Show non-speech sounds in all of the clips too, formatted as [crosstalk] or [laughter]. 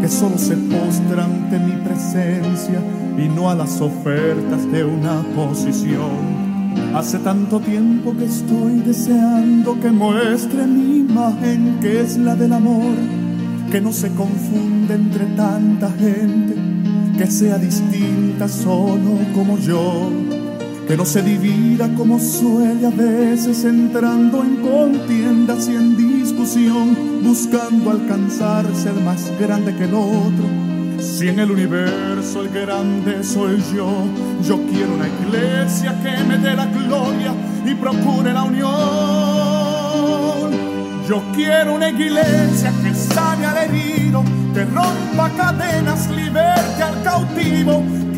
que solo se postra ante mi presencia y no a las ofertas de una posición. Hace tanto tiempo que estoy deseando que muestre mi imagen que es la del amor, que no se confunde entre tanta gente, que sea distinta solo como yo, no se divida como suele a veces entrando en contiendas y en discusión, buscando alcanzar ser más grande que el otro si en el universo el grande soy yo, yo quiero una iglesia que me dé la gloria y procure la unión. Yo quiero una iglesia que sane al herido, que rompa cadenas, liberte al cautivo,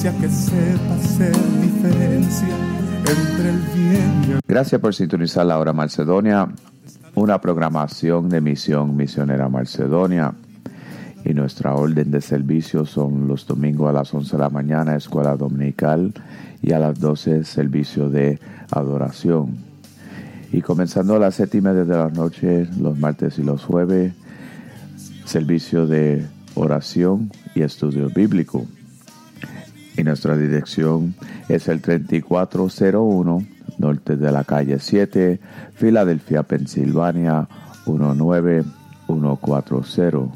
Que sepa hacer diferencia entre el bien y el Gracias por sintonizar la hora Macedonia, una programación de misión misionera Macedonia. Y nuestra orden de servicio son los domingos a las 11 de la mañana, escuela dominical, y a las 12 servicio de adoración. Y comenzando a las séptima desde la noche, los martes y los jueves, servicio de oración y estudio bíblico. Y nuestra dirección es el 3401 norte de la calle 7, Filadelfia, Pensilvania 19140.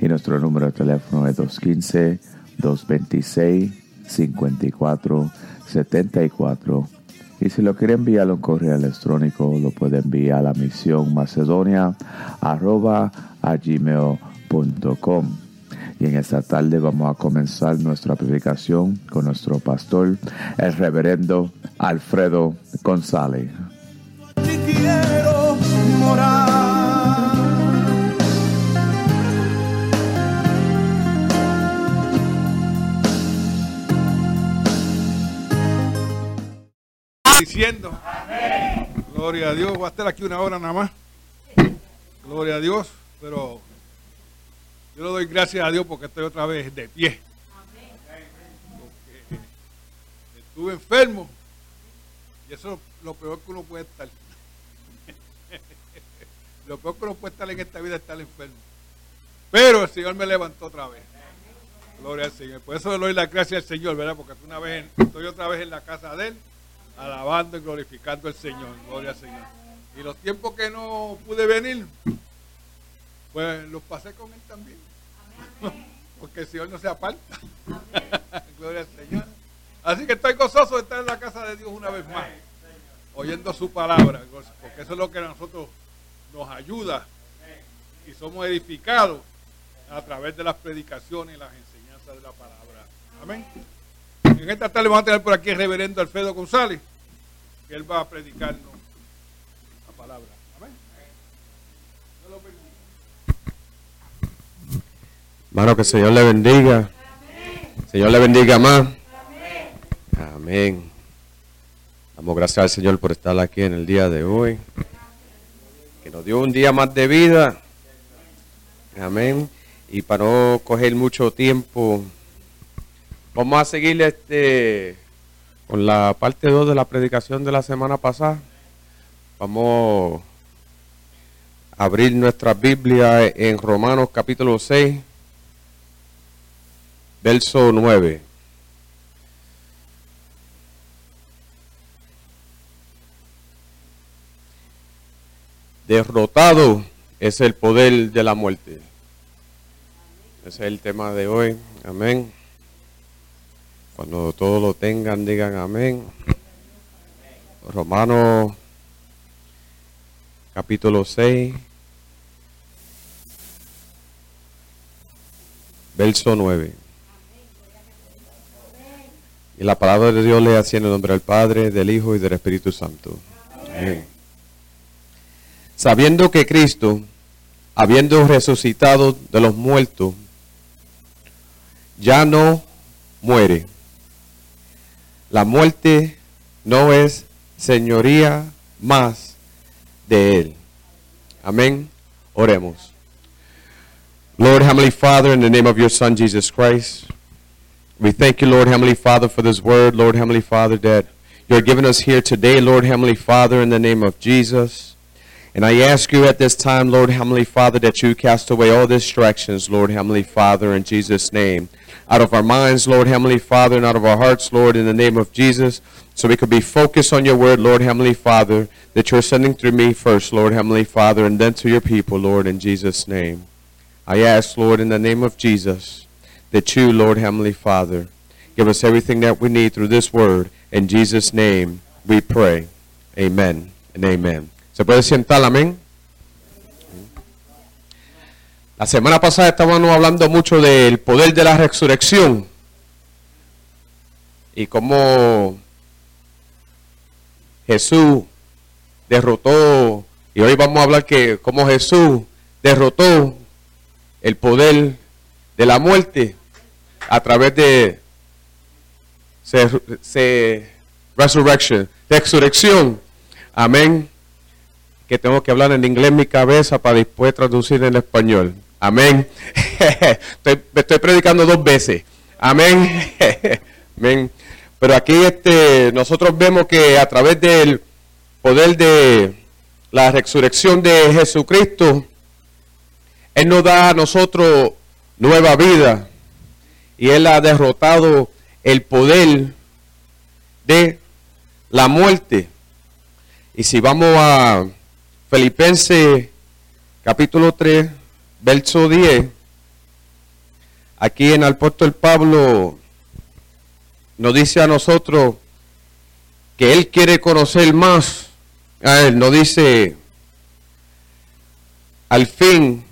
Y nuestro número de teléfono es 215 226 5474 y si lo quiere enviar un correo electrónico, lo puede enviar a la misión macedonia arroba. Y en esta tarde vamos a comenzar nuestra predicación con nuestro pastor, el reverendo Alfredo González. diciendo. Gloria a Dios. Voy a estar aquí una hora nada más. Gloria a Dios. Pero yo le doy gracias a Dios porque estoy otra vez de pie. Porque estuve enfermo. Y eso es lo peor que uno puede estar. lo peor que uno puede estar en esta vida es estar enfermo. Pero el Señor me levantó otra vez. Gloria al Señor. Por eso le doy la gracias al Señor, ¿verdad? Porque estoy otra vez en la casa de Él alabando y glorificando al Señor. Gloria al Señor. Y los tiempos que no pude venir, pues los pasé con Él también. [laughs] Porque el Señor no se aparta. [laughs] Gloria al Señor. Así que estoy gozoso de estar en la casa de Dios una vez más, oyendo su palabra, porque eso es lo que a nosotros nos ayuda y somos edificados a través de las predicaciones y las enseñanzas de la palabra. Amén. En esta tarde vamos a tener por aquí el reverendo Alfredo González, que él va a predicarnos la palabra. Amén. Hermano, que el Señor le bendiga. Señor le bendiga más. Amén. Damos gracias al Señor por estar aquí en el día de hoy. Que nos dio un día más de vida. Amén. Y para no coger mucho tiempo Vamos a seguir este, con la parte 2 de la predicación de la semana pasada. Vamos a abrir nuestra Biblia en Romanos capítulo 6, verso 9. Derrotado es el poder de la muerte. Ese es el tema de hoy. Amén. Cuando todos lo tengan, digan amén. Romanos capítulo 6, verso 9. Y la palabra de Dios le así en el nombre del Padre, del Hijo y del Espíritu Santo. Amén. Sabiendo que Cristo, habiendo resucitado de los muertos, ya no muere. La muerte no es señoría más de Él. Amén. Oremos. Lord Heavenly Father, in the name of your Son Jesus Christ, we thank you, Lord Heavenly Father, for this word, Lord Heavenly Father, that you're giving us here today, Lord Heavenly Father, in the name of Jesus. And I ask you at this time, Lord Heavenly Father, that you cast away all distractions, Lord Heavenly Father, in Jesus' name. Out of our minds, Lord Heavenly Father, and out of our hearts, Lord, in the name of Jesus, so we could be focused on your word, Lord Heavenly Father, that you're sending through me first, Lord Heavenly Father, and then to your people, Lord, in Jesus' name. I ask, Lord, in the name of Jesus, that you, Lord Heavenly Father, give us everything that we need through this word. In Jesus' name we pray. Amen and amen. ¿Se puede sentar? Amén. La semana pasada estábamos hablando mucho del poder de la resurrección y cómo Jesús derrotó, y hoy vamos a hablar que cómo Jesús derrotó el poder de la muerte a través de se, se- resurrección. Amén. Que tengo que hablar en inglés mi cabeza para después traducir en español. Amén. [laughs] estoy, estoy predicando dos veces. Amén. [laughs] Amén. Pero aquí este, nosotros vemos que a través del poder de la resurrección de Jesucristo, Él nos da a nosotros nueva vida y Él ha derrotado el poder de la muerte. Y si vamos a Filipenses capítulo 3, verso 10, aquí en el apóstol Pablo nos dice a nosotros que Él quiere conocer más. A Él nos dice, al fin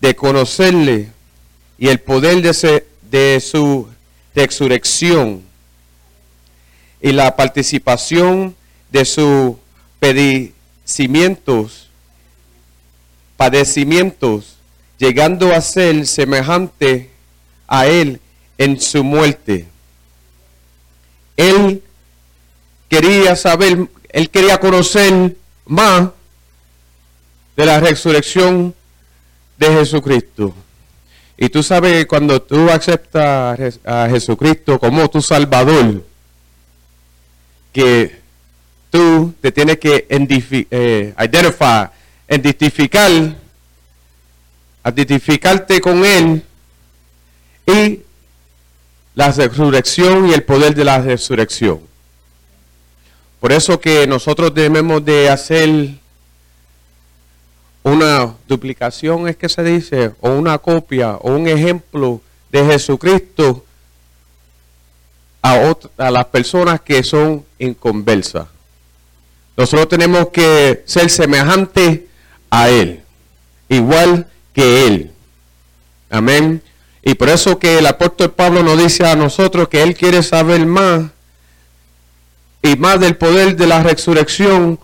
de conocerle y el poder de, su resurrección y la participación de sus padecimientos, padecimientos, llegando a ser semejante a él en su muerte. Él quería saber, él quería conocer más de la resurrección de Jesucristo. Y tú sabes que cuando tú aceptas a Jes- a Jesucristo como tu Salvador, que tú te tienes que eh, identify, identificar, identificarte con Él y la resurrección y el poder de la resurrección. Por eso que nosotros debemos de hacer una duplicación, es que se dice, o una copia, o un ejemplo de Jesucristo a, a las personas que son inconversas. Nosotros tenemos que ser semejantes a Él, igual que Él. Amén. Y por eso que el apóstol Pablo nos dice a nosotros que Él quiere saber más y más del poder de la resurrección,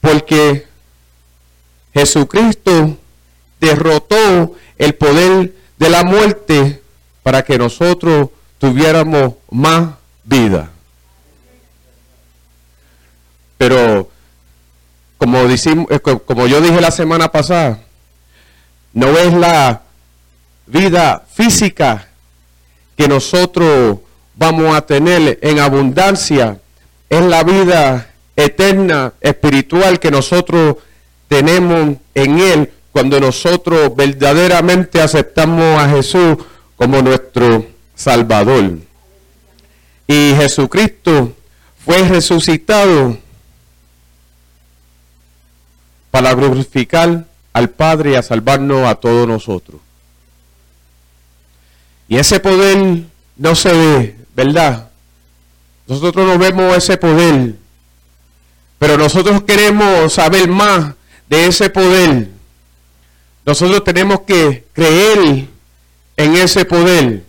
porque Jesucristo derrotó el poder de la muerte para que nosotros tuviéramos más vida. Pero como, eh, co- como yo dije la semana pasada, no es la vida física que nosotros vamos a tener en abundancia, es la vida eterna, espiritual que nosotros tenemos en Él cuando nosotros verdaderamente aceptamos a Jesús como nuestro Salvador. Y Jesucristo fue resucitado para glorificar al Padre y a salvarnos a todos nosotros. Y ese poder no se ve, ¿verdad? Nosotros no vemos ese poder, pero nosotros queremos saber más de ese poder. Nosotros tenemos que creer en ese poder.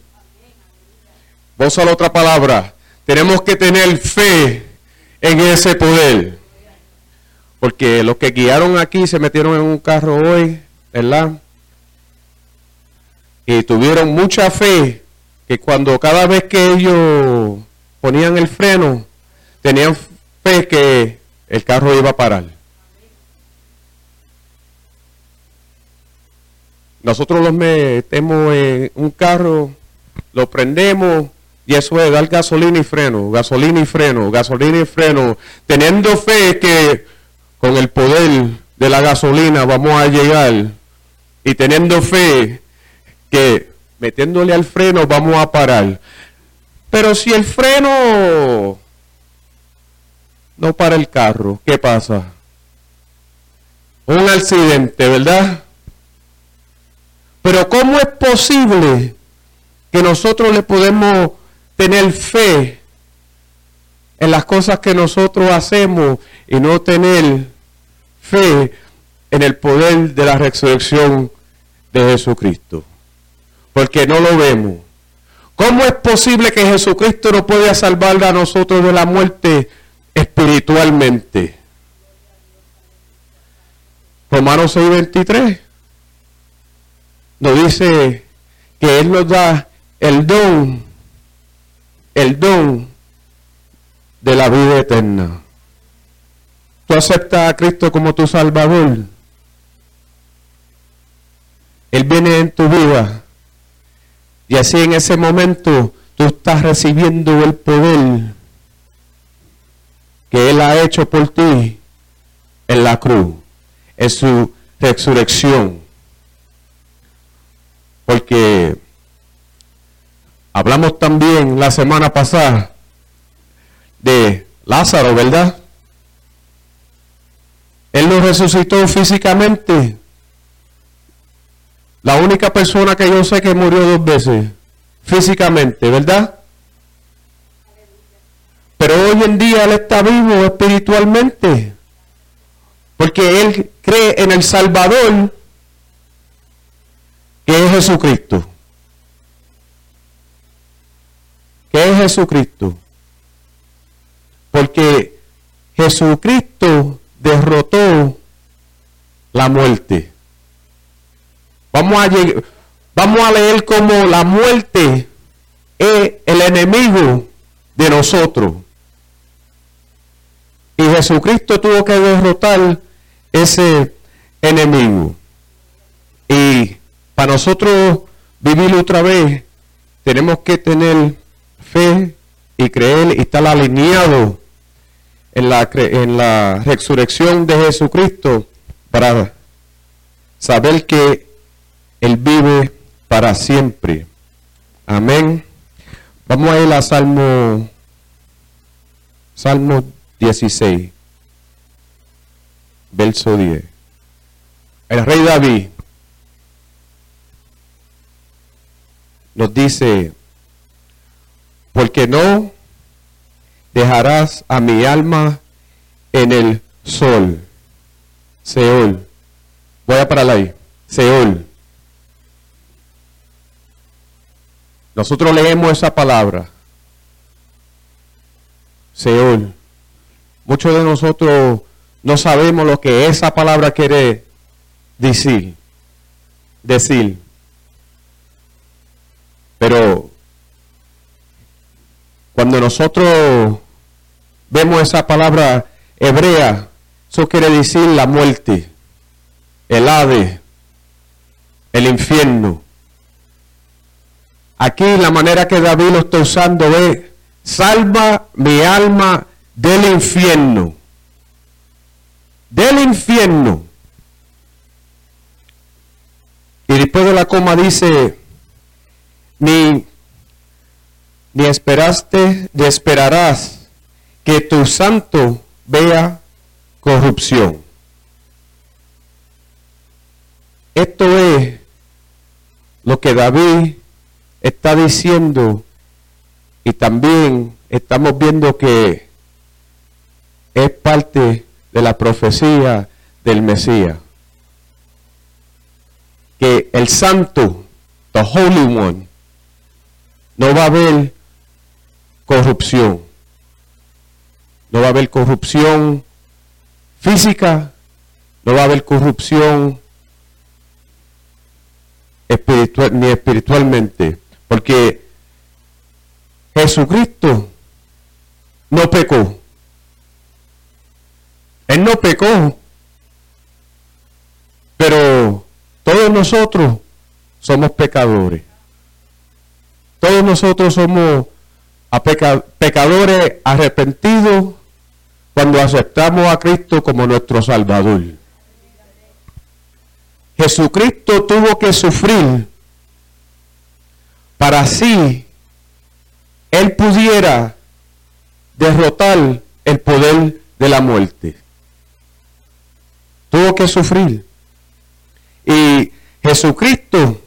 Vos a la otra palabra. Tenemos que tener fe en ese poder. Porque los que guiaron aquí se metieron en un carro hoy, ¿verdad? Y tuvieron mucha fe que cuando cada vez que ellos ponían el freno, tenían fe que el carro iba a parar. Nosotros los metemos en un carro, lo prendemos y eso es dar gasolina y freno, gasolina y freno, gasolina y freno, teniendo fe que con el poder de la gasolina vamos a llegar y teniendo fe que metiéndole al freno vamos a parar. Pero si el freno no para el carro, ¿qué pasa? Un accidente, ¿verdad? Pero ¿cómo es posible que nosotros le podemos tener fe en las cosas que nosotros hacemos y no tener fe en el poder de la resurrección de Jesucristo? Porque no lo vemos. ¿Cómo es posible que Jesucristo no pueda salvar a nosotros de la muerte espiritualmente? Romanos 6:23 nos dice que Él nos da el don, el don de la vida eterna. Tú aceptas a Cristo como tu Salvador. Él viene en tu vida. Y así en ese momento tú estás recibiendo el poder que Él ha hecho por ti en la cruz, en su resurrección. Porque hablamos también la semana pasada de Lázaro, ¿verdad? Él lo resucitó físicamente. La única persona que yo sé que murió dos veces físicamente, ¿verdad? Pero hoy en día Él está vivo espiritualmente. Porque Él cree en el Salvador Jesucristo. ¿Qué es Jesucristo? Porque Jesucristo derrotó la muerte. Vamos a, vamos a leer cómo la muerte es el enemigo de nosotros. Y Jesucristo tuvo que derrotar ese enemigo. Y para nosotros vivir otra vez, tenemos que tener fe y creer y estar alineado en la, en la resurrección de Jesucristo para saber que Él vive para siempre. Amén. Vamos a ir a Salmo, Salmo 16, verso 10. El rey David nos dice, porque no dejarás a mi alma en el sol, Seol. Voy a parar ahí, Seol. Nosotros leemos esa palabra, Seol. Muchos de nosotros no sabemos lo que esa palabra quiere decir. Decir. Pero cuando nosotros vemos esa palabra hebrea, eso quiere decir la muerte, el ave, el infierno. Aquí la manera que David lo está usando es, salva mi alma del infierno. Del infierno. Y después de la coma dice, ni, ni esperaste, ni esperarás que tu santo vea corrupción. Esto es lo que David está diciendo y también estamos viendo que es parte de la profecía del Mesías. Que el santo, the Holy One, no va a haber corrupción. No va a haber corrupción física, no va a haber corrupción espiritual, ni espiritualmente, porque Jesucristo no pecó. Él no pecó, pero todos nosotros somos pecadores. Todos nosotros somos pecadores arrepentidos cuando aceptamos a Cristo como nuestro Salvador. Jesucristo tuvo que sufrir para así Él pudiera derrotar el poder de la muerte. Tuvo que sufrir. Y Jesucristo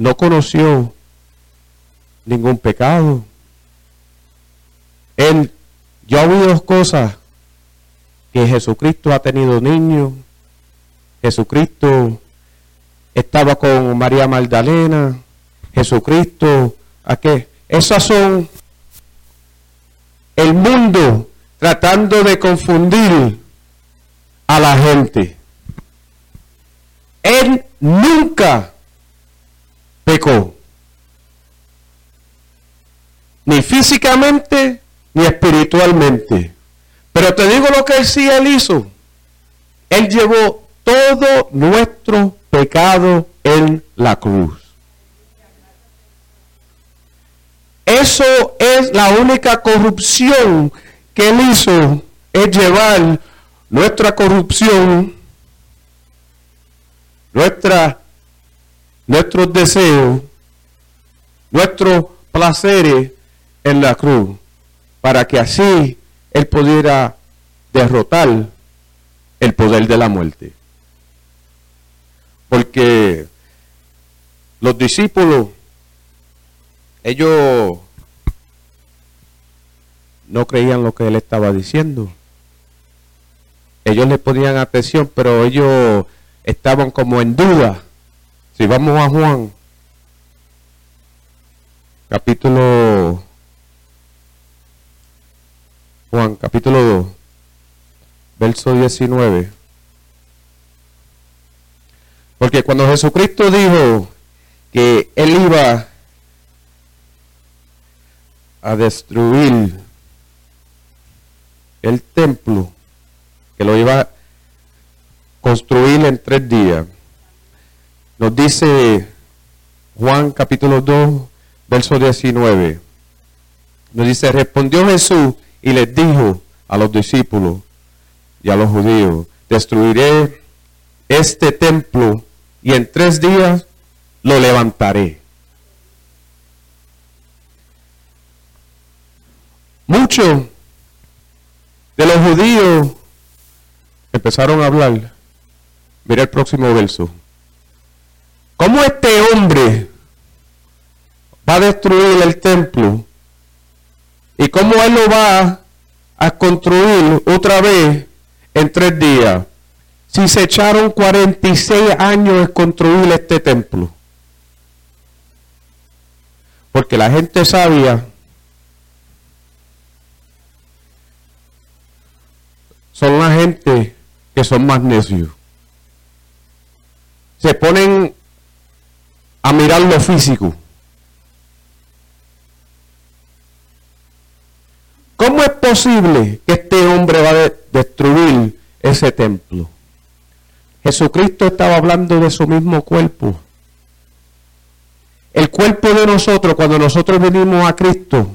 no conoció ningún pecado. Él, yo oí dos cosas que Jesucristo ha tenido niños, Jesucristo estaba con María Magdalena, Jesucristo, ¿a qué? Esas son el mundo tratando de confundir a la gente. Él nunca pecó, ni físicamente ni espiritualmente. Pero te digo lo que sí él hizo. Él llevó todo nuestro pecado en la cruz. Eso es la única corrupción que él hizo, es llevar nuestra corrupción, nuestra, nuestros deseos, nuestros placeres en la cruz, para que así él pudiera derrotar el poder de la muerte. Porque los discípulos, ellos no creían lo que él estaba diciendo. Ellos le ponían atención, pero ellos estaban como en duda. Si vamos a Juan, capítulo Juan capítulo 2, verso 19. Porque cuando Jesucristo dijo que él iba a destruir el templo, que lo iba a construir en tres días, nos dice Juan capítulo 2, verso 19. Nos dice, respondió Jesús y les dijo a los discípulos y a los judíos, destruiré este templo y en tres días lo levantaré. Muchos de los judíos empezaron a hablar. Mira el próximo verso. ¿Cómo este hombre va a destruir el templo y cómo Él lo va a construir otra vez en tres días. Si se echaron 46 años en construir este templo. Porque la gente sabia son la gente que son más necios. Se ponen a mirar lo físico. ¿Cómo es posible que este hombre va a destruir ese templo? Jesucristo estaba hablando de su mismo cuerpo. El cuerpo de nosotros, cuando nosotros venimos a Cristo,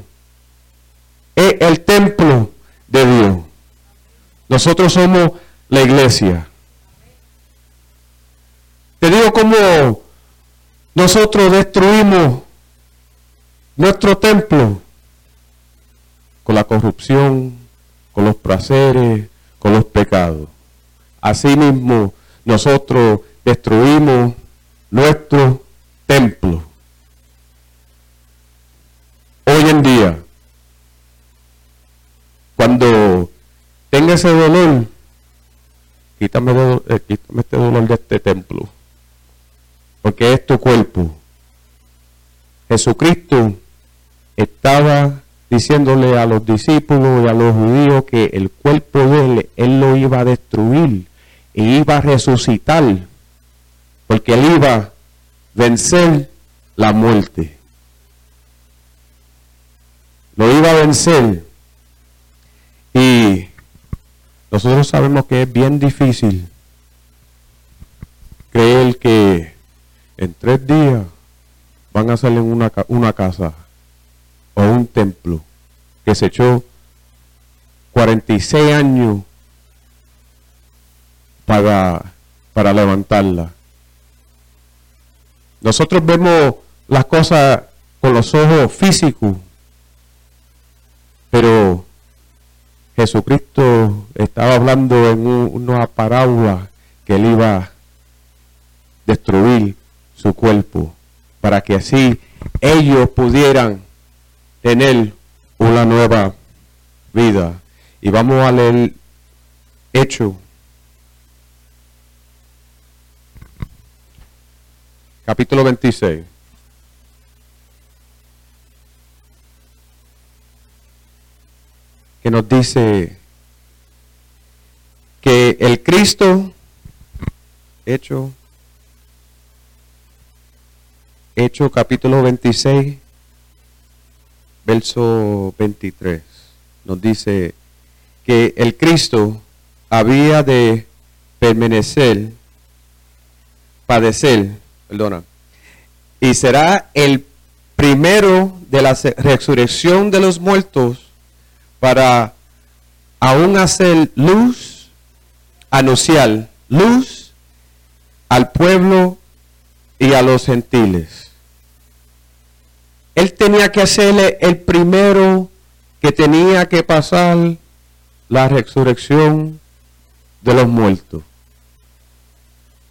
es el templo de Dios. Nosotros somos la iglesia. Te digo cómo nosotros destruimos nuestro templo con la corrupción, con los placeres, con los pecados. Asimismo, nosotros destruimos nuestro templo. Hoy en día, cuando tenga ese dolor, quítame, eh, quítame este dolor de este templo, porque es tu cuerpo. Jesucristo estaba diciéndole a los discípulos y a los judíos que el cuerpo de él, él lo iba a destruir e iba a resucitar, porque él iba a vencer la muerte. Lo iba a vencer. Y nosotros sabemos que es bien difícil creer que en tres días van a hacer una, una casa o un templo que se echó 46 años para, para levantarla. Nosotros vemos las cosas con los ojos físicos, pero Jesucristo estaba hablando en una parábola que él iba a destruir su cuerpo para que así ellos pudieran tener una nueva vida. Y vamos a leer Hecho. Capítulo 26. Que nos dice que el Cristo, hecho, hecho capítulo 26, verso 23, nos dice que el Cristo había de permanecer, padecer, perdona, y será el primero de la resurrección de los muertos para aún hacer luz, anunciar luz al pueblo y a los gentiles. Él tenía que hacerle el primero que tenía que pasar la resurrección de los muertos.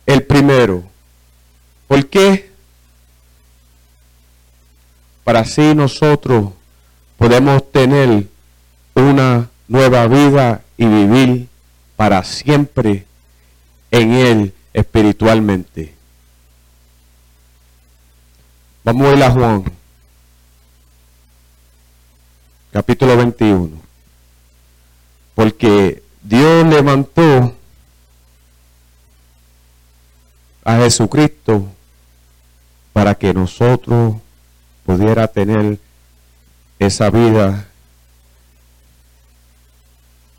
El primero. ¿Por qué? Para así nosotros podemos tener una nueva vida y vivir para siempre en Él espiritualmente. Vamos a ir a Juan capítulo 21. Porque Dios levantó a Jesucristo para que nosotros pudiera tener esa vida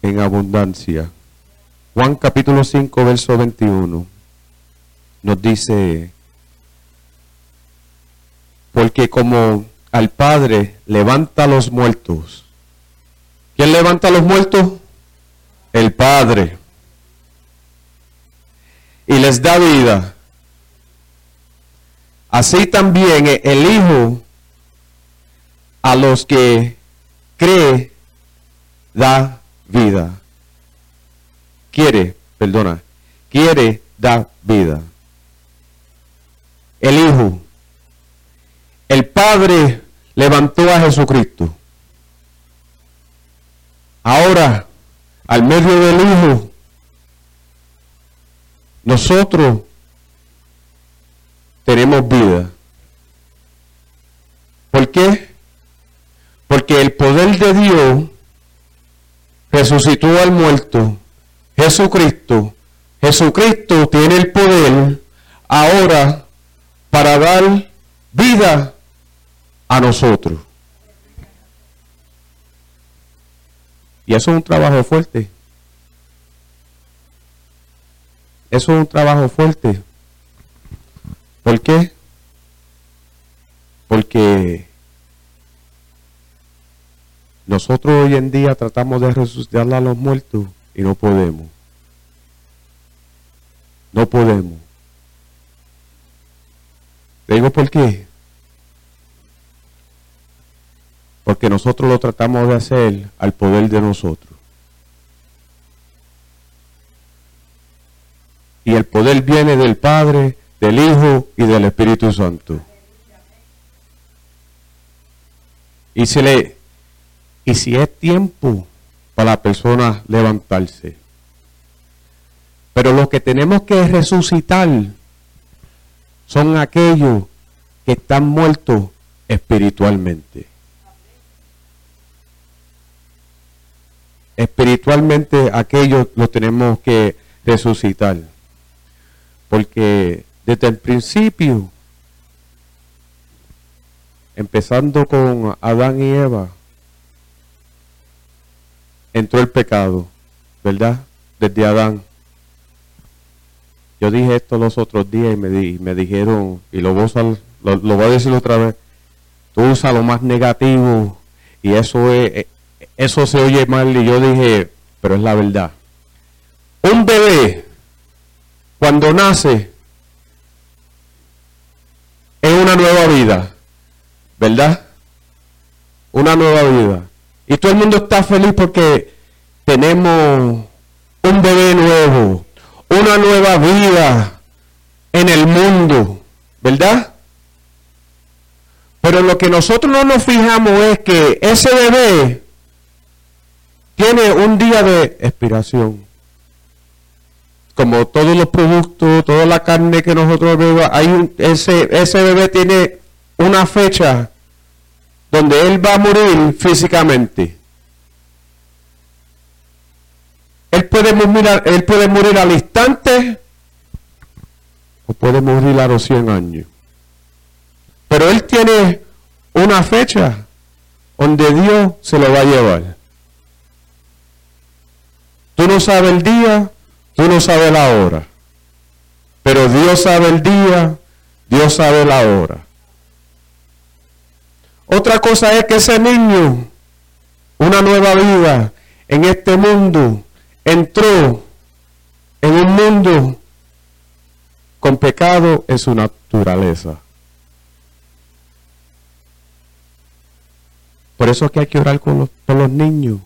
en abundancia. Juan capítulo 5, verso 21 nos dice, porque como al Padre levanta a los muertos. ¿Quién levanta a los muertos? El Padre. Y les da vida. Así también el Hijo a los que cree da vida. Quiere, perdona, quiere dar vida. El Hijo. El Padre levantó a Jesucristo. Ahora, al medio del Hijo, nosotros tenemos vida. ¿Por qué? Porque el poder de Dios resucitó al muerto, Jesucristo. Jesucristo tiene el poder ahora para dar vida a nosotros. Y eso es un trabajo fuerte. Eso es un trabajo fuerte. ¿Por qué? Porque nosotros hoy en día tratamos de resucitar a los muertos y no podemos. No podemos. Te digo por qué. Porque nosotros lo tratamos de hacer al poder de nosotros. Y el poder viene del Padre, del Hijo y del Espíritu Santo. Y si, es tiempo para la persona levantarse. Pero lo que tenemos que resucitar son aquellos que están muertos espiritualmente. Espiritualmente aquellos los tenemos que resucitar. Porque desde el principio, empezando con Adán y Eva, entró el pecado, ¿verdad? Desde Adán. Yo dije esto los otros días y me, me dijeron, y lo voy, a lo, voy a decir otra vez, tú usas lo más negativo y eso, es, eso se oye mal y yo dije, pero es la verdad. Un bebé, cuando nace, es una nueva vida, ¿verdad? Una nueva vida. Y todo el mundo está feliz porque tenemos un bebé nuevo, una nueva vida en el mundo, ¿verdad? Pero lo que nosotros no nos fijamos es que ese bebé tiene un día de expiración. Como todos los productos, toda la carne que nosotros bebemos, hay ese, ese bebé tiene una fecha donde él va a morir físicamente. Él puede morir, él puede morir al instante o puede morir a los 100 años. Pero él tiene una fecha donde Dios se lo va a llevar. Tú no sabes el día, tú no sabes la hora. Pero Dios sabe el día, Dios sabe la hora. Otra cosa es que ese niño, una nueva vida en este mundo, entró en un mundo con pecado en su naturaleza. Por eso es que hay que orar con los, niños,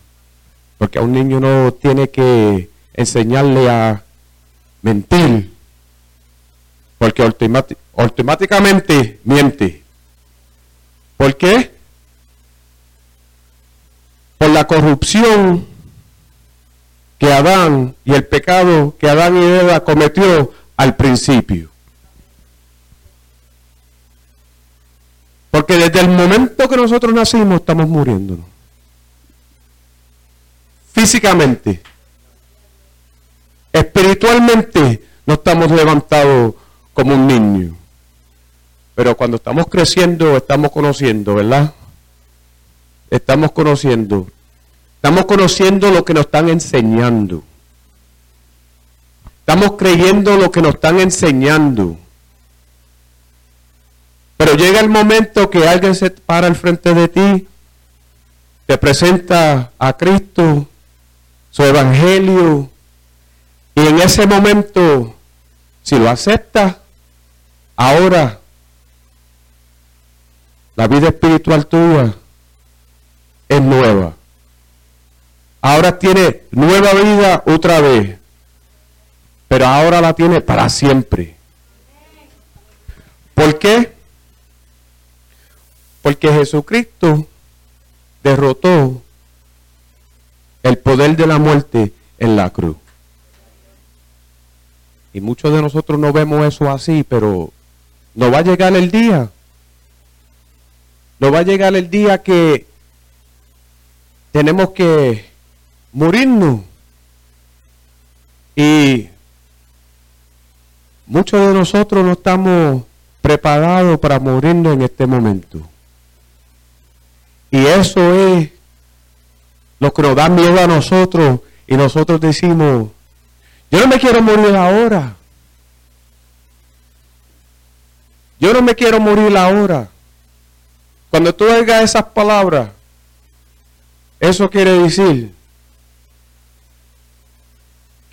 porque a un niño no tiene que enseñarle a mentir, porque automáticamente miente. ¿Por qué? Por la corrupción que Adán y el pecado que Adán y Eva cometió al principio. Porque desde el momento que nosotros nacimos estamos muriéndonos. Físicamente. Espiritualmente no estamos levantados como un niño. Pero cuando estamos creciendo, estamos conociendo, ¿verdad? Estamos conociendo Estamos conociendo lo que nos están enseñando. Estamos creyendo lo que nos están enseñando. Pero llega el momento que alguien se para al frente de ti, te presenta a Cristo, su evangelio, y en ese momento, si lo aceptas, ahora la vida espiritual tuya es nueva ahora tiene nueva vida otra vez, pero ahora la tiene para siempre. ¿Por qué? Porque Jesucristo derrotó el poder de la muerte en la cruz. Y muchos de nosotros no vemos eso así, pero no va a llegar el día. No va a llegar el día que tenemos que morirnos. Y muchos de nosotros no estamos preparados para morirnos en este momento. Y eso es lo que nos da miedo a nosotros. Y nosotros decimos, yo no me quiero morir ahora. Yo no me quiero morir ahora. Cuando tú oigas esas palabras, eso quiere decir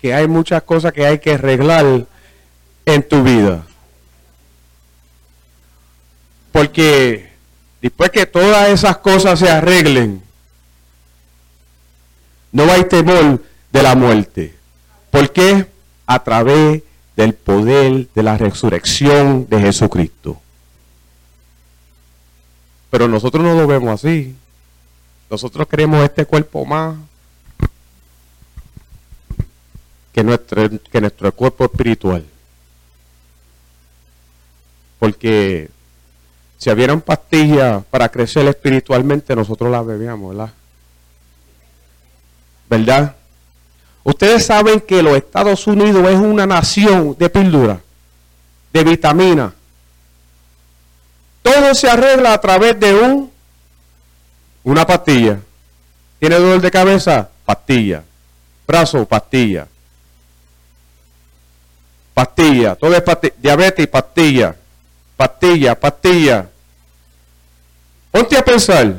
que hay muchas cosas que hay que arreglar en tu vida. Porque después que todas esas cosas se arreglen, no hay temor de la muerte. ¿Por qué? A través del poder de la resurrección de Jesucristo. Pero nosotros no lo vemos así. Nosotros queremos este cuerpo más que nuestro, cuerpo espiritual. Porque si hubieran pastillas para crecer espiritualmente, nosotros las bebíamos, ¿verdad? ¿Verdad? Ustedes saben que los Estados Unidos es una nación de píldora, de vitamina. Todo se arregla a través de un una pastilla. ¿Tiene dolor de cabeza? Pastilla. Brazo, pastilla. Pastilla. Todo es pastilla. Diabetes, pastilla. Pastilla, pastilla. Ponte a pensar.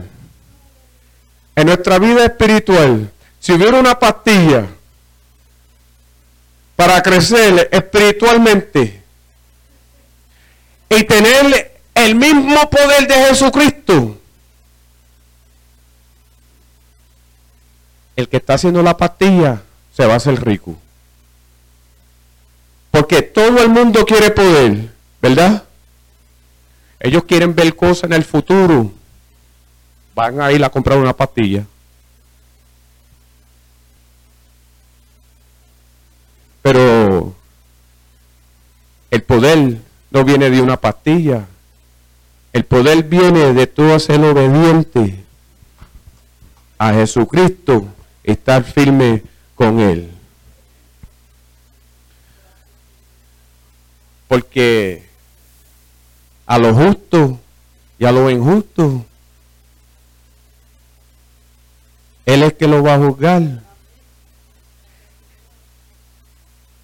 En nuestra vida espiritual, si hubiera una pastilla para crecer espiritualmente y tener el mismo poder de Jesucristo, el que está haciendo la pastilla se va a hacer rico. Porque todo el mundo quiere poder, ¿verdad? Ellos quieren ver cosas en el futuro. Van a ir a comprar una pastilla. Pero el poder no viene de una pastilla. El poder viene de tú ser obediente a Jesucristo estar firme con Él. Porque a lo justo y a lo injusto, Él es que lo va a juzgar.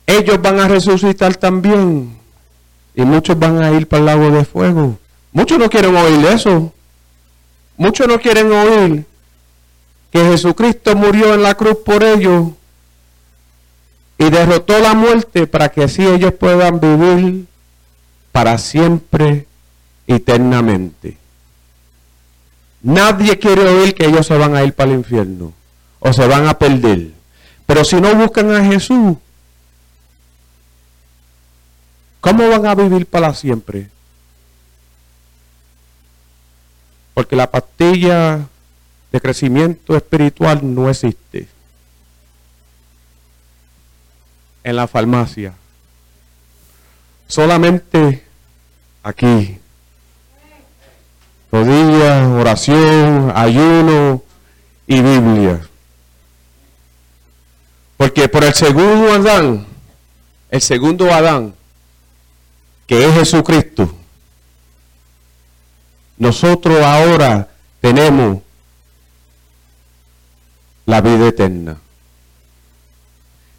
Ellos van a resucitar también. Y muchos van a ir para el lago de fuego. Muchos no quieren oír eso. Muchos no quieren oír que Jesucristo murió en la cruz por ellos y derrotó la muerte para que así ellos puedan vivir para siempre, eternamente. Nadie quiere oír que ellos se van a ir para el infierno o se van a perder. Pero si no buscan a Jesús, ¿cómo van a vivir para siempre? Porque la pastilla de crecimiento espiritual no existe. En la farmacia. Solamente aquí. Rodillas, oración, ayuno y Biblia. Porque por el segundo Adán, el segundo Adán, que es Jesucristo, nosotros ahora tenemos la vida eterna.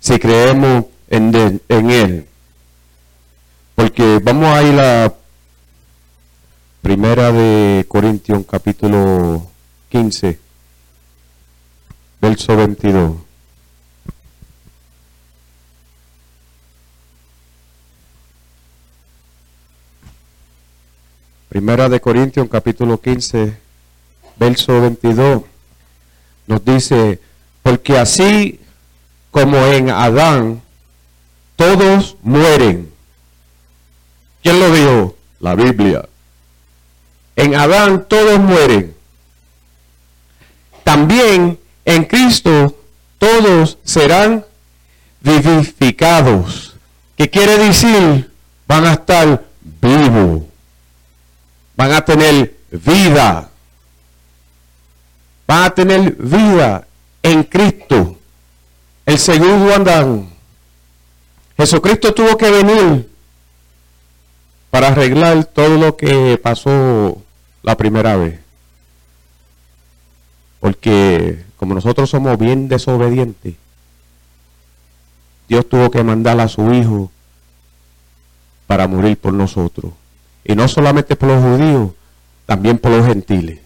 Si creemos en, en Él. Porque vamos a ir a Primera de Corintios capítulo 15, verso 22. Primera de Corintios capítulo 15, verso 22 nos dice, porque así como en Adán todos mueren. ¿Quién lo dijo? La Biblia. En Adán todos mueren. También en Cristo todos serán vivificados. ¿Qué quiere decir? Van a estar vivos. Van a tener vida van a tener vida en Cristo. El segundo Adán. Jesucristo tuvo que venir para arreglar todo lo que pasó la primera vez. Porque como nosotros somos bien desobedientes, Dios tuvo que mandar a su Hijo para morir por nosotros. Y no solamente por los judíos, también por los gentiles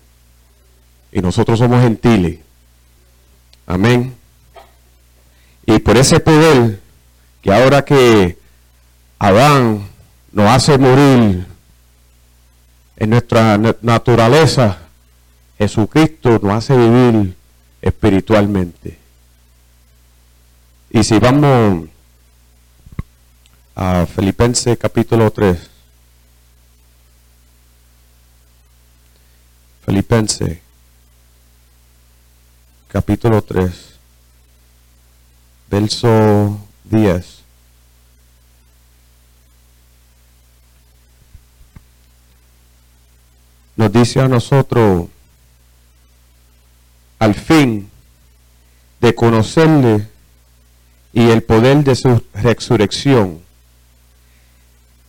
y nosotros somos gentiles. Amén. Y por ese poder que ahora que Adán nos hace morir en nuestra na- naturaleza, Jesucristo nos hace vivir espiritualmente. Y si vamos a Filipenses capítulo 3. Filipenses capítulo 3, verso 10. Nos dice a nosotros, al fin de conocerle y el poder de su resurrección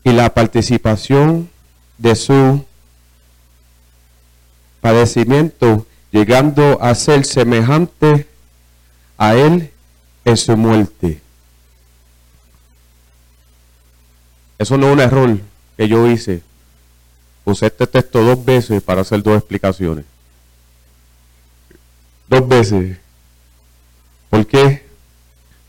y la participación de su padecimiento, llegando a ser semejante a él en su muerte. Eso no es un error que yo hice. Usé este texto dos veces para hacer dos explicaciones. Dos veces. ¿Por qué?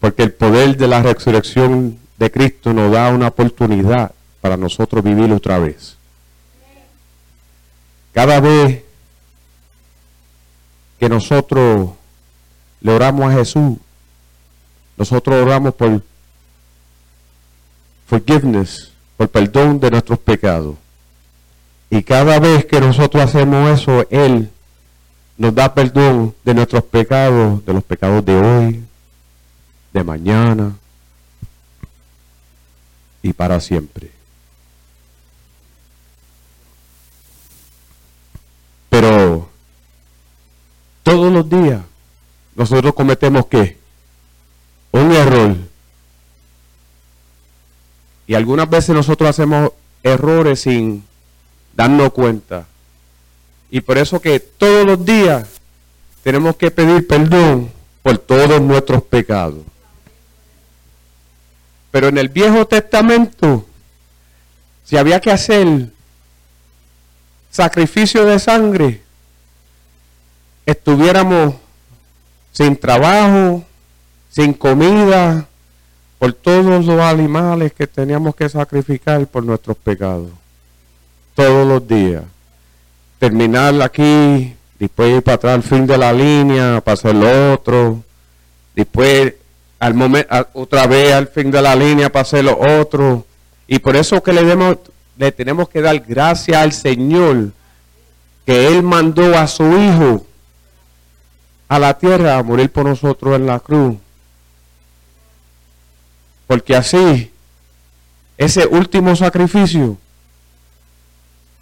Porque el poder de la resurrección de Cristo nos da una oportunidad para nosotros vivir otra vez. Cada vez que nosotros le oramos a Jesús, nosotros oramos por forgiveness, por perdón de nuestros pecados. Y cada vez que nosotros hacemos eso, Él nos da perdón de nuestros pecados, de los pecados de hoy, de mañana y para siempre. Pero todos los días nosotros cometemos qué? Un error. Y algunas veces nosotros hacemos errores sin darnos cuenta. Y por eso que todos los días tenemos que pedir perdón por todos nuestros pecados. Pero en el Viejo Testamento, si había que hacer sacrificio de sangre, estuviéramos sin trabajo, sin comida, por todos los animales que teníamos que sacrificar por nuestros pecados. Todos los días. Terminar aquí, después ir para atrás al fin de la línea, para hacer lo otro, después al momento, otra vez al fin de la línea para hacer lo otro. Y por eso que le, demos, le tenemos que dar gracias al Señor que Él mandó a su Hijo a la tierra a morir por nosotros en la cruz. Porque así, ese último sacrificio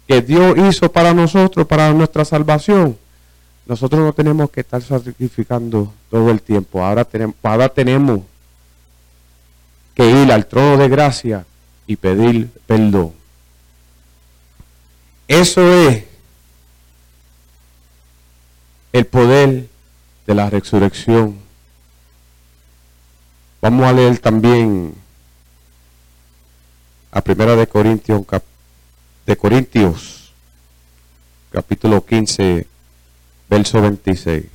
que Dios hizo para nosotros, para nuestra salvación, nosotros no tenemos que estar sacrificando todo el tiempo. Ahora tenemos, ahora tenemos que ir al trono de gracia y pedir perdón. Eso es el poder de la resurrección. Vamos a leer también a Primera de Corintios, de Corintios, capítulo 15, verso 26,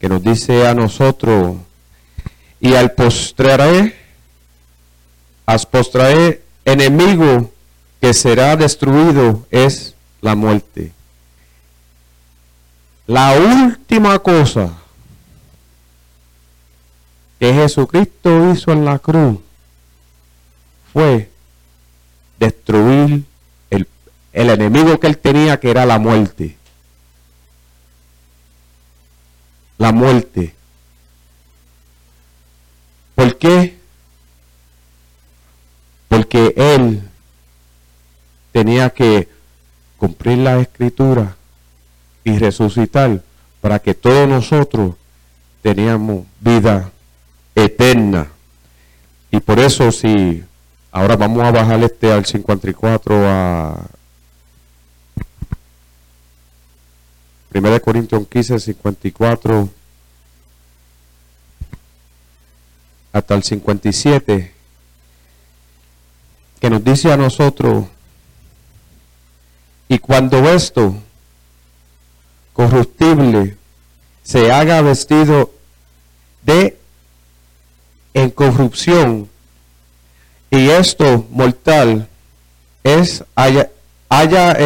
que nos dice a nosotros, y al postraré, as postraré enemigo que será destruido es la muerte. La última cosa que Jesucristo hizo en la cruz fue destruir el, el, enemigo que él tenía, que era la muerte. La muerte. ¿Por qué? Porque él tenía que cumplir la escritura y resucitar para que todos nosotros teníamos vida eterna. Y por eso si ahora vamos a bajar este al 54 a 1 Corintios 15, 54 hasta el 57, que nos dice a nosotros, y cuando esto corruptible se haga vestido de incorrupción y esto mortal es haya, haya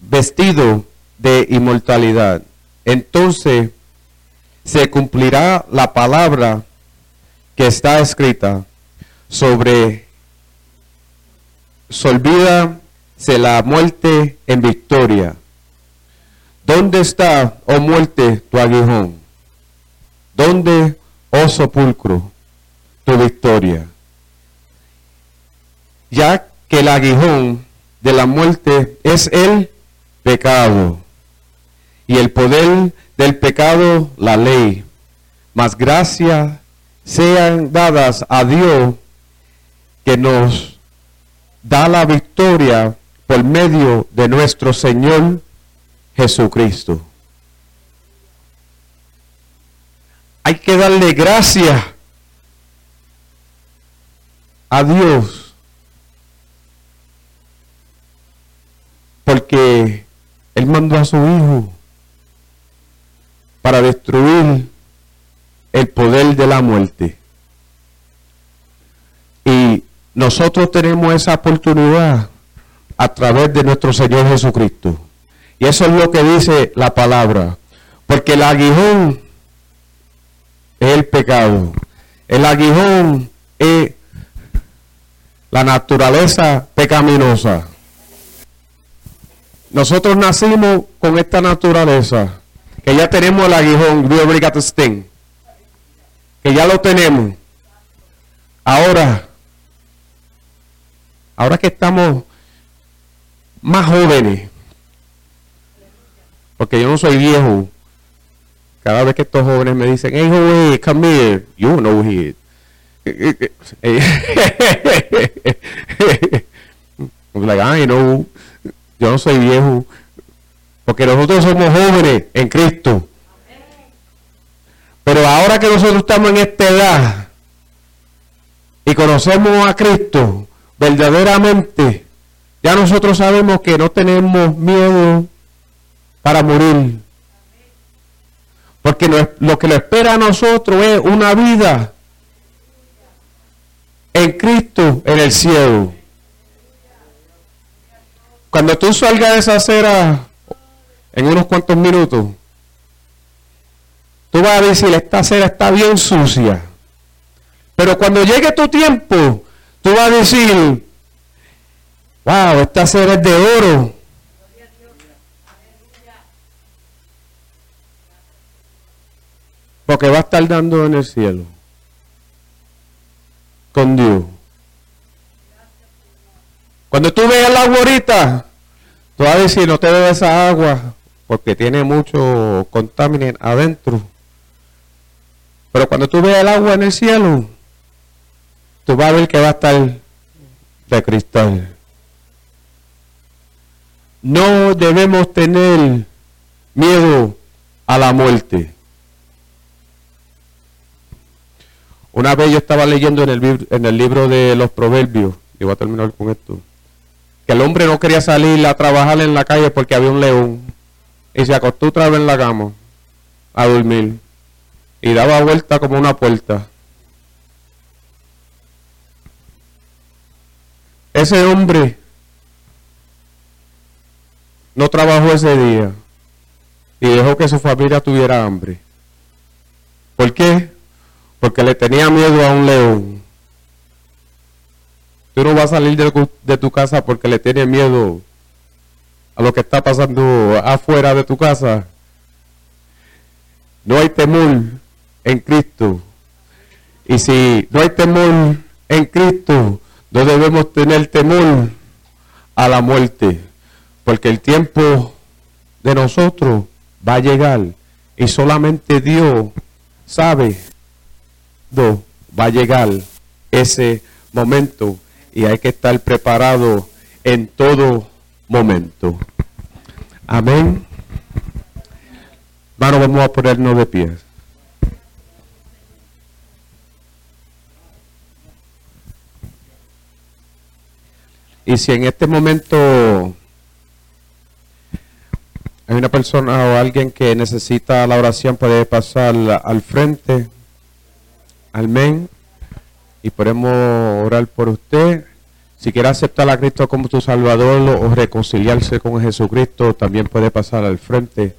vestido de inmortalidad. Entonces se cumplirá la palabra que está escrita sobre se la muerte en victoria. ¿Dónde está, oh muerte, tu aguijón? ¿Dónde, oh sepulcro, tu victoria? Ya que el aguijón de la muerte es el pecado y el poder del pecado la ley. Mas gracias sean dadas a Dios que nos da la victoria por medio de nuestro Señor Jesucristo. Hay que darle gracias a Dios porque Él mandó a su Hijo para destruir el poder de la muerte. Y nosotros tenemos esa oportunidad a través de nuestro Señor Jesucristo. Y eso es lo que dice la palabra. Porque el aguijón es el pecado. El aguijón es la naturaleza pecaminosa. Nosotros nacimos con esta naturaleza, que ya tenemos el aguijón, que ya lo tenemos. Ahora, ahora que estamos más jóvenes, porque yo no soy viejo, cada vez que estos jóvenes me dicen, hey joven, come here, you know it. [laughs] I'm like, I know, yo no soy viejo, porque nosotros somos jóvenes en Cristo. Pero ahora que nosotros estamos en esta edad y conocemos a Cristo verdaderamente, ya nosotros sabemos que no tenemos miedo para morir. Porque lo, lo que nos espera a nosotros es una vida en Cristo en el cielo. Cuando tú salgas de esa acera en unos cuantos minutos, tú vas a decir, esta acera está bien sucia. Pero cuando llegue tu tiempo, tú vas a decir, wow, esta acera es de oro. Porque va a estar dando en el cielo. Con Dios. Cuando tú veas agua ahorita, tú vas a decir, no te bebes esa agua porque tiene mucho contaminante adentro. Pero cuando tú veas el agua en el cielo, tú vas a ver que va a estar de cristal. No debemos tener miedo a la muerte. Una vez yo estaba leyendo en el, en el libro de los proverbios, y voy a terminar con esto, que el hombre no quería salir a trabajar en la calle porque había un león, y se acostó otra vez en la cama a dormir, y daba vuelta como una puerta. Ese hombre no trabajó ese día y dejó que su familia tuviera hambre. ¿Por qué? Porque le tenía miedo a un león. Tú no vas a salir de, tu- casa porque le tienes miedo a lo que está pasando afuera de tu casa. No hay temor en Cristo. Y si no hay temor en Cristo, no debemos tener temor a la muerte. Porque el tiempo de nosotros va a llegar. Y solamente Dios sabe va a llegar ese momento. Y hay que estar preparado en todo momento. Amén. Hermano, vamos a ponernos de pie. Y si en este momento hay una persona o alguien que necesita la oración, puede pasar al frente. Amén. Y podemos orar por usted. Si quiere aceptar a Cristo como tu Salvador o reconciliarse con Jesucristo, también puede pasar al frente.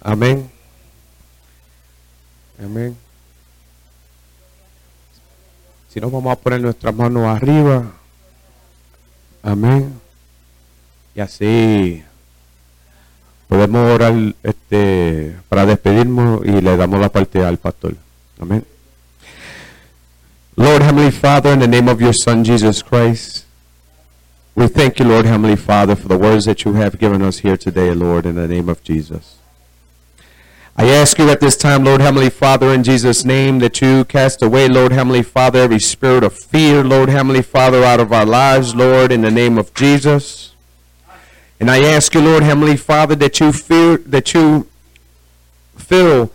Amén. Amén. Si no, vamos a poner nuestras manos arriba. Amén. Y así podemos orar este, para despedirnos y le damos la parte al pastor. Amén. Lord Heavenly Father, in the name of your Son Jesus Christ, we thank you, Lord Heavenly Father, for the words that you have given us here today, Lord, in the name of Jesus. I ask you at this time, Lord Heavenly Father, in Jesus' name, that you cast away, Lord Heavenly Father, every spirit of fear, Lord Heavenly Father, out of our lives, Lord, in the name of Jesus. And I ask you, Lord Heavenly Father, that you fear, that you fill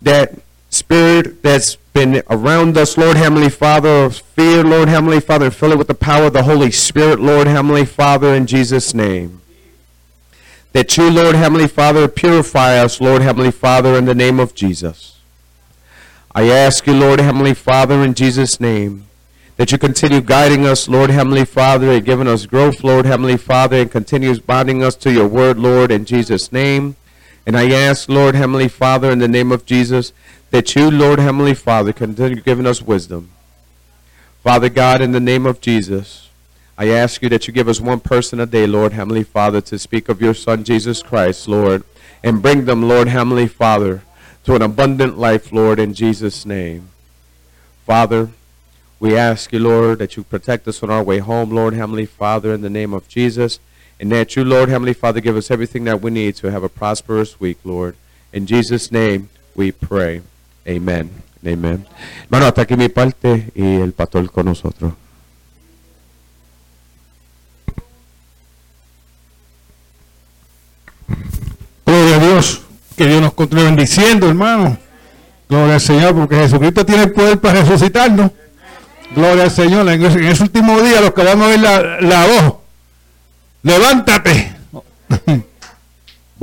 that spirit that's been around us, Lord Heavenly Father, fear, Lord Heavenly Father, and fill it with the power of the Holy Spirit, Lord Heavenly Father, in Jesus' name. That you, Lord Heavenly Father, purify us, Lord Heavenly Father, in the name of Jesus. I ask you, Lord Heavenly Father, in Jesus' name, that you continue guiding us, Lord Heavenly Father, and giving us growth, Lord Heavenly Father, and continues binding us to your word, Lord, in Jesus' name. And I ask, Lord Heavenly Father, in the name of Jesus, that you, Lord Heavenly Father, continue giving us wisdom. Father God, in the name of Jesus, I ask you that you give us one person a day, Lord Heavenly Father, to speak of your Son, Jesus Christ, Lord, and bring them, Lord Heavenly Father, to an abundant life, Lord, in Jesus' name. Father, we ask you, Lord, that you protect us on our way home, Lord Heavenly Father, in the name of Jesus, and that you, Lord Heavenly Father, give us everything that we need to have a prosperous week, Lord. In Jesus' name we pray. Amen. Amen. Bueno, hasta aquí mi parte y el pastor con nosotros. Gloria a Dios. Que Dios nos continúe bendiciendo, hermano. Gloria al Señor, porque Jesucristo tiene el poder para resucitarnos. Gloria al Señor. En ese último día, los que vamos a ver la, la voz, levántate. [laughs]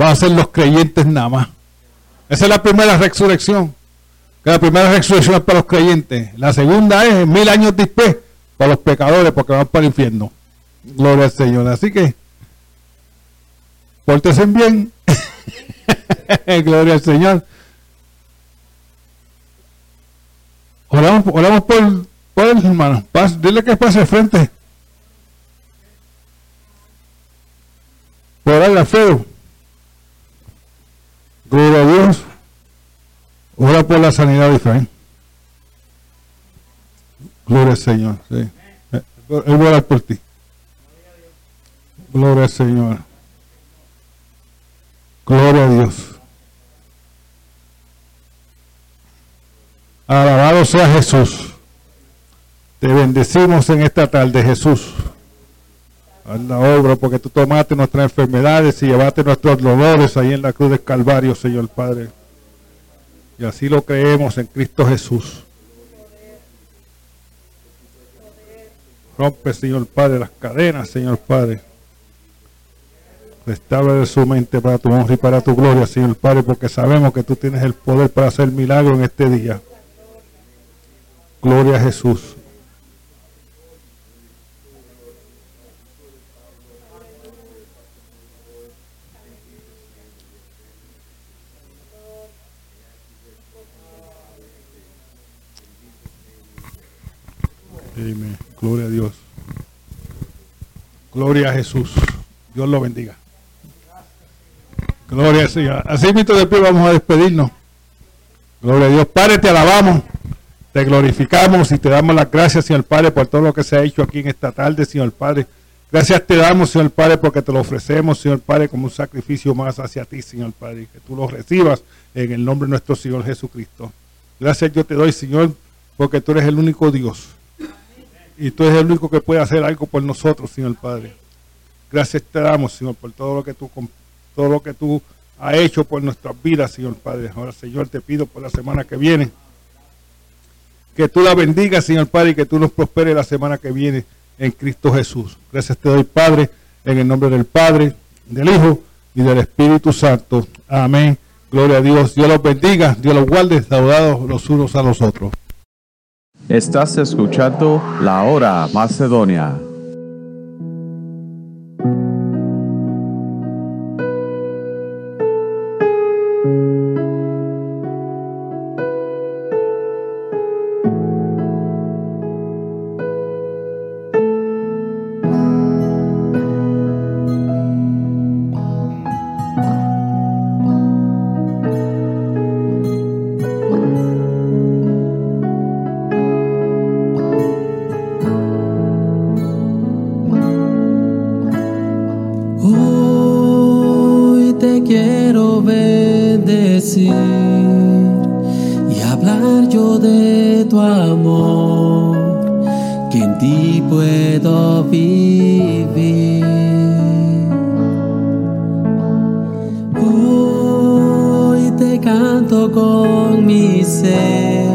Va a ser los creyentes nada más. Esa es la primera resurrección. Que la primera resurrección es para los creyentes. La segunda es mil años después para los pecadores, porque van para el infierno. Gloria al Señor. Así que, pórtense bien. [laughs] Gloria al Señor. Oramos, oramos por, por él, hermano. Dile que pase al frente. Por Alfredo. Gloria a Dios. Ora por la sanidad de Efraín. Gloria al Señor. Sí. Eh, Él va a orar por ti. Gloria al Señor. Gloria a Dios. Alabado sea Jesús. Te bendecimos en esta tarde, Jesús. Haz la obra porque tú tomaste nuestras enfermedades y llevaste nuestros dolores ahí en la cruz del Calvario, Señor Padre. Y así lo creemos en Cristo Jesús. Rompe, Señor Padre, las cadenas, Señor Padre. Restaura su mente para tu honra y para tu gloria, Señor Padre, porque sabemos que tú tienes el poder para hacer milagro en este día. Gloria a Jesús. Amén. Gloria a Dios. Gloria a Jesús. Dios lo bendiga. Gloria al Señor. Así mismo después vamos a despedirnos. Gloria a Dios. Padre, te alabamos, te glorificamos y te damos las gracias, Señor Padre, por todo lo que se ha hecho aquí en esta tarde, Señor Padre. Gracias te damos, Señor Padre, porque te lo ofrecemos, Señor Padre, como un sacrificio más hacia ti, Señor Padre, que tú lo recibas en el nombre de nuestro Señor Jesucristo. Gracias yo te doy, Señor, porque tú eres el único Dios. Y tú eres el único que puede hacer algo por nosotros, Señor Padre. Gracias te damos, Señor, por todo lo que tú todo lo que tú has hecho por nuestras vidas, Señor Padre. Ahora, Señor, te pido por la semana que viene que tú la bendigas, Señor Padre, y que tú nos prosperes la semana que viene en Cristo Jesús. Gracias te doy, Padre, en el nombre del Padre, del Hijo y del Espíritu Santo. Amén. Gloria a Dios. Dios los bendiga, Dios los guarde, saludados los unos a los otros. Estás escuchando La Hora Macedonia. Y hablar yo de tu amor, que en ti puedo vivir. Hoy te canto con mi ser,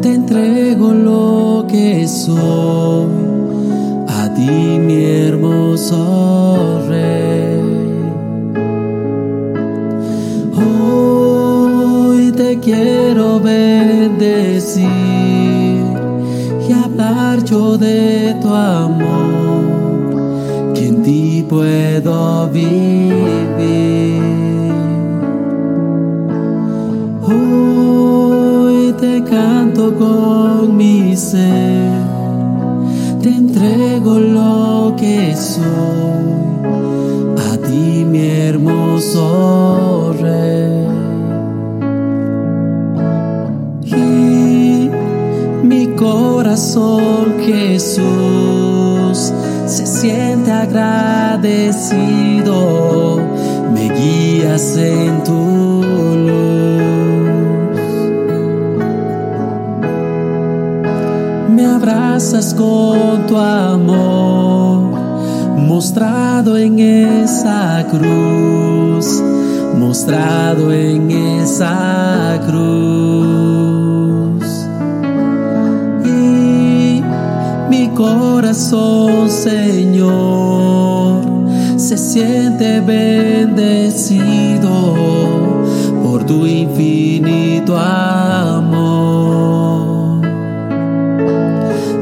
te entrego lo que soy, de tu amor, que en ti puedo vivir. Hoy te canto con mi ser, te entrego lo que soy, a ti mi hermoso agradecido, me guías en tu luz. Me abrazas con tu amor, mostrado en esa cruz, mostrado en esa cruz. Y mi corazón, Señor, se siente bendecido por tu infinito amor.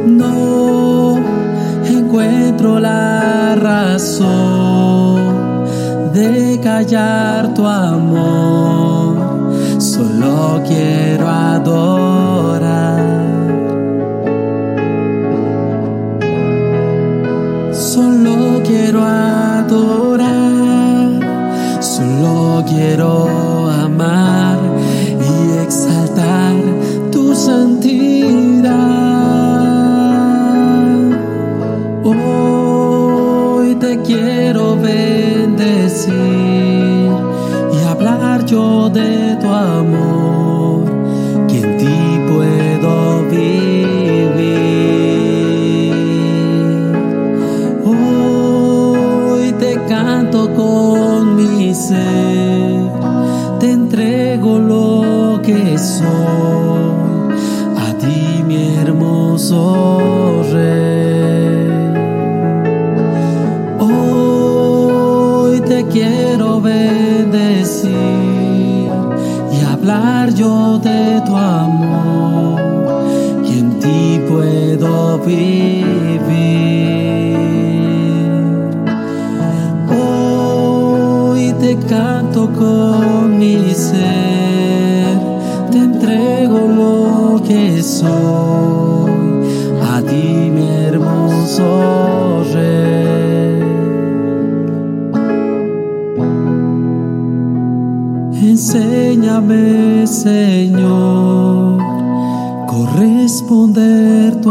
No encuentro la razón de callar tu amor, solo quiero adorar. Corresponder tu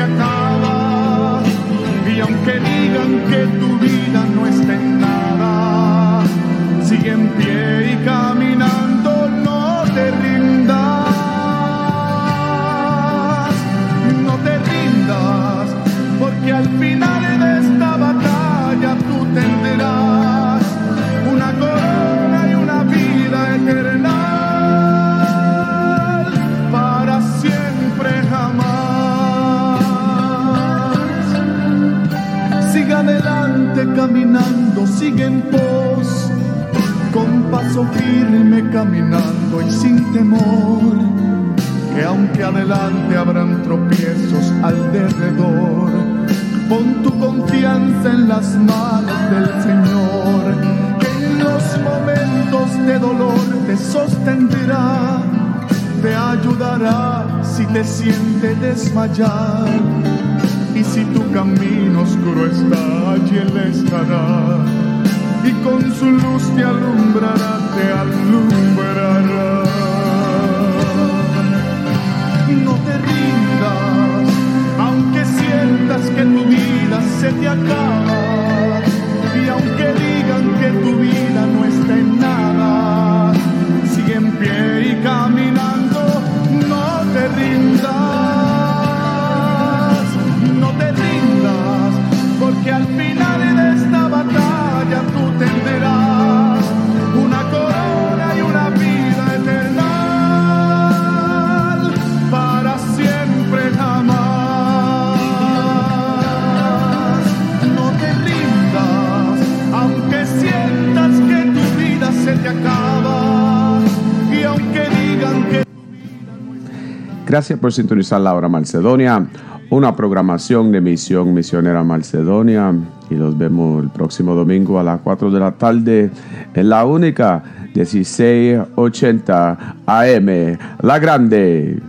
Acaba. Y aunque digan que tu vida no está en nada, sigue en pie y caminando, caminando, sigue en pos, con paso firme caminando y sin temor, que aunque adelante habrán tropiezos alrededor, pon tu confianza en las manos del Señor, que en los momentos de dolor te sostendrá, te ayudará si te sientes desmayar y si tu camino oscuro está, allí Él estará. Y con su luz te alumbrará, te alumbrará. No te rindas, aunque sientas que tu vida se te acaba. Y aunque digan que tu vida Gracias por sintonizar la hora Macedonia una programación de Misión Misionera Macedonia y los vemos el próximo domingo a las 4 de la tarde en la única 1680 AM, La Grande.